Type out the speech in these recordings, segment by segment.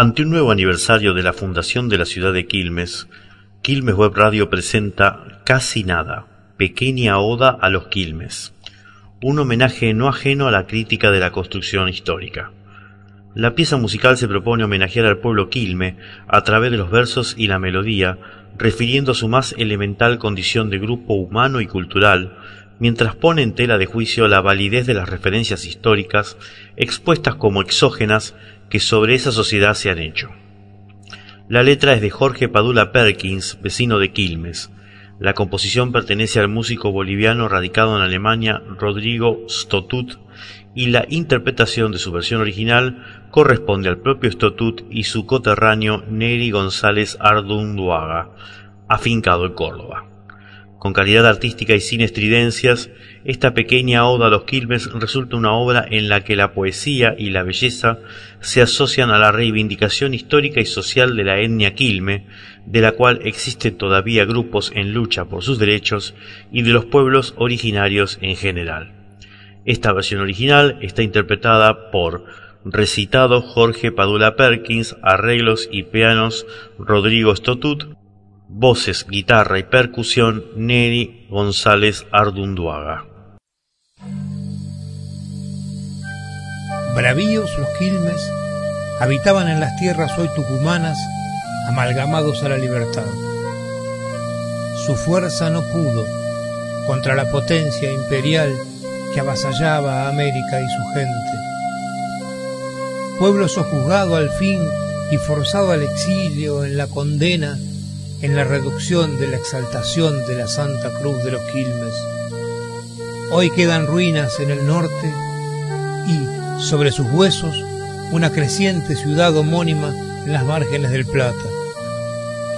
Ante un nuevo aniversario de la fundación de la ciudad de Quilmes, Quilmes Web Radio presenta Casi Nada, pequeña oda a los Quilmes, un homenaje no ajeno a la crítica de la construcción histórica. La pieza musical se propone homenajear al pueblo Quilme a través de los versos y la melodía, refiriendo a su más elemental condición de grupo humano y cultural, mientras pone en tela de juicio la validez de las referencias históricas expuestas como exógenas que sobre esa sociedad se han hecho. La letra es de Jorge Padula Perkins, vecino de Quilmes. La composición pertenece al músico boliviano radicado en Alemania Rodrigo Stotut y la interpretación de su versión original corresponde al propio Stotut y su coterráneo Neri González Ardunduaga, afincado en Córdoba. Con calidad artística y sin estridencias, esta pequeña oda a los Quilmes resulta una obra en la que la poesía y la belleza se asocian a la reivindicación histórica y social de la etnia Quilme, de la cual existen todavía grupos en lucha por sus derechos, y de los pueblos originarios en general. Esta versión original está interpretada por recitado Jorge Padula Perkins, arreglos y pianos Rodrigo Stotut, Voces, guitarra y percusión Neri González Ardunduaga. Bravíos los quilmes habitaban en las tierras hoy tucumanas, amalgamados a la libertad. Su fuerza no pudo contra la potencia imperial que avasallaba a América y su gente. Pueblo sojuzgado al fin y forzado al exilio en la condena en la reducción de la exaltación de la Santa Cruz de los Quilmes. Hoy quedan ruinas en el norte y, sobre sus huesos, una creciente ciudad homónima en las márgenes del Plata.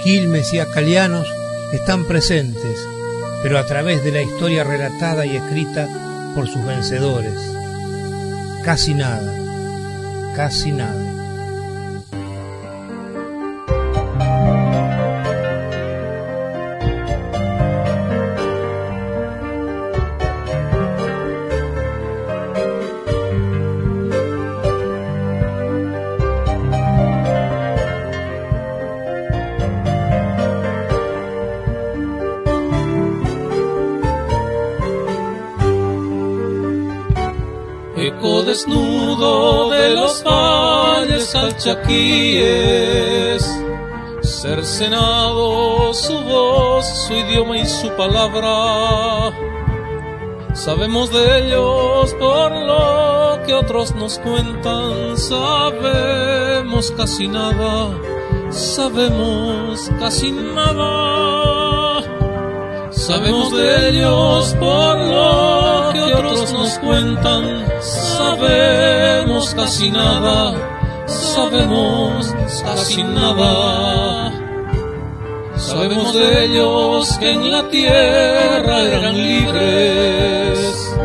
Quilmes y acalianos están presentes, pero a través de la historia relatada y escrita por sus vencedores. Casi nada, casi nada. Desnudo de los valles alchaquíes, cercenado su voz, su idioma y su palabra. Sabemos de ellos por lo que otros nos cuentan, sabemos casi nada, sabemos casi nada. Sabemos de ellos por lo que otros nos cuentan, sabemos casi nada, sabemos casi nada. Sabemos de ellos que en la tierra eran libres,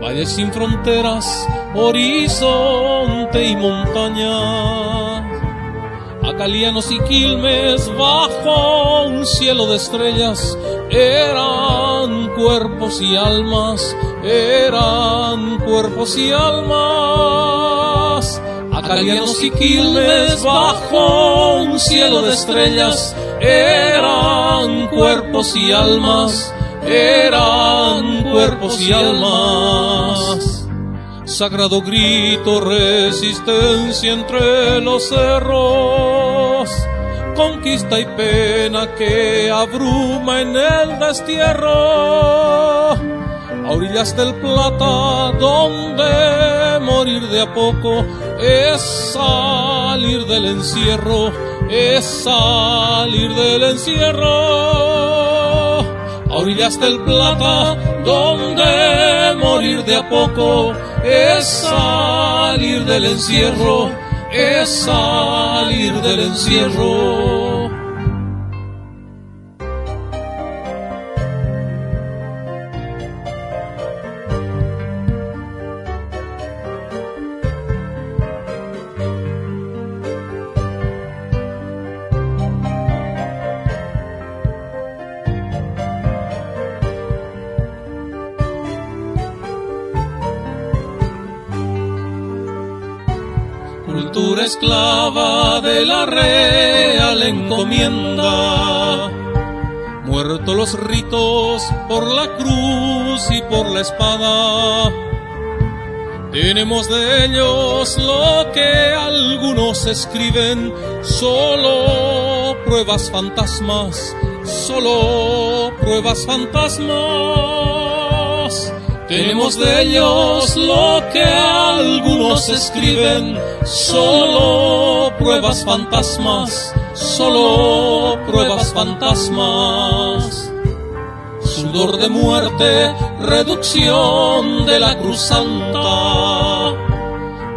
valles sin fronteras, horizonte y montaña. Acalianos y quilmes bajo un cielo de estrellas eran cuerpos y almas eran cuerpos y almas. Acalianos y quilmes bajo un cielo de estrellas eran cuerpos y almas, eran cuerpos y almas. Sagrado grito, resistencia entre los cerros, conquista y pena que abruma en el destierro a orillas del Plata, donde morir de a poco es salir del encierro, es salir del encierro. A orillas del Plata, donde morir de a poco es salir del encierro, es salir del encierro. esclava de la real encomienda. Muerto los ritos por la cruz y por la espada, tenemos de ellos lo que algunos escriben, solo pruebas fantasmas, solo pruebas fantasmas. Tenemos de ellos lo que algunos escriben, solo pruebas fantasmas, solo pruebas fantasmas. Sudor de muerte, reducción de la cruz santa,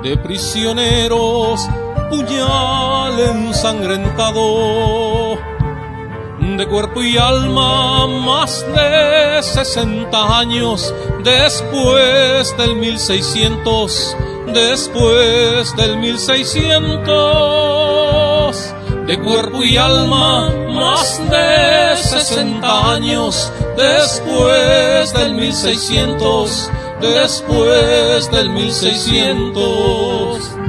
de prisioneros, puñal ensangrentado de cuerpo y alma más de 60 años después del 1600, después del 1600. De cuerpo y alma más de 60 años después del 1600, después del 1600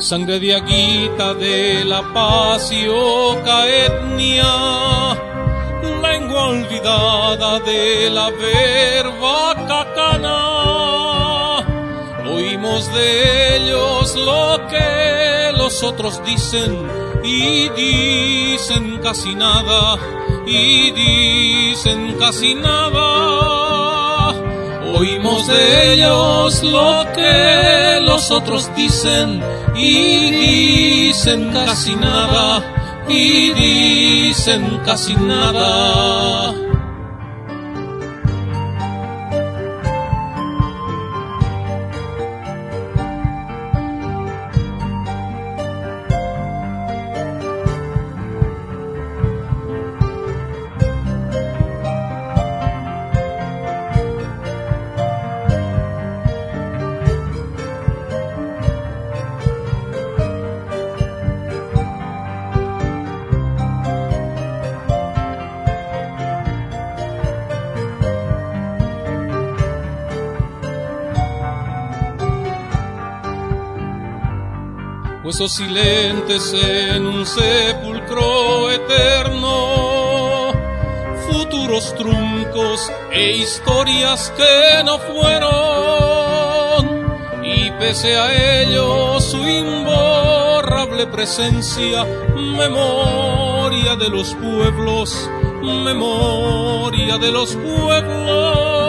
sangre de aguita de la paz y oca etnia, lengua olvidada de la verba cacana. Oímos de ellos lo que los otros dicen y dicen casi nada y dicen casi nada. Oímos de ellos lo que los otros dicen y dicen casi nada, y dicen casi nada. Huesos silentes en un sepulcro eterno, futuros truncos e historias que no fueron, y pese a ello su imborrable presencia, memoria de los pueblos, memoria de los pueblos,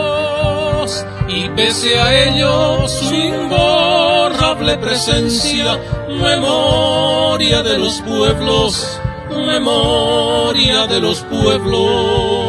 y pese a ello su imborrable presencia, memoria de los pueblos, memoria de los pueblos.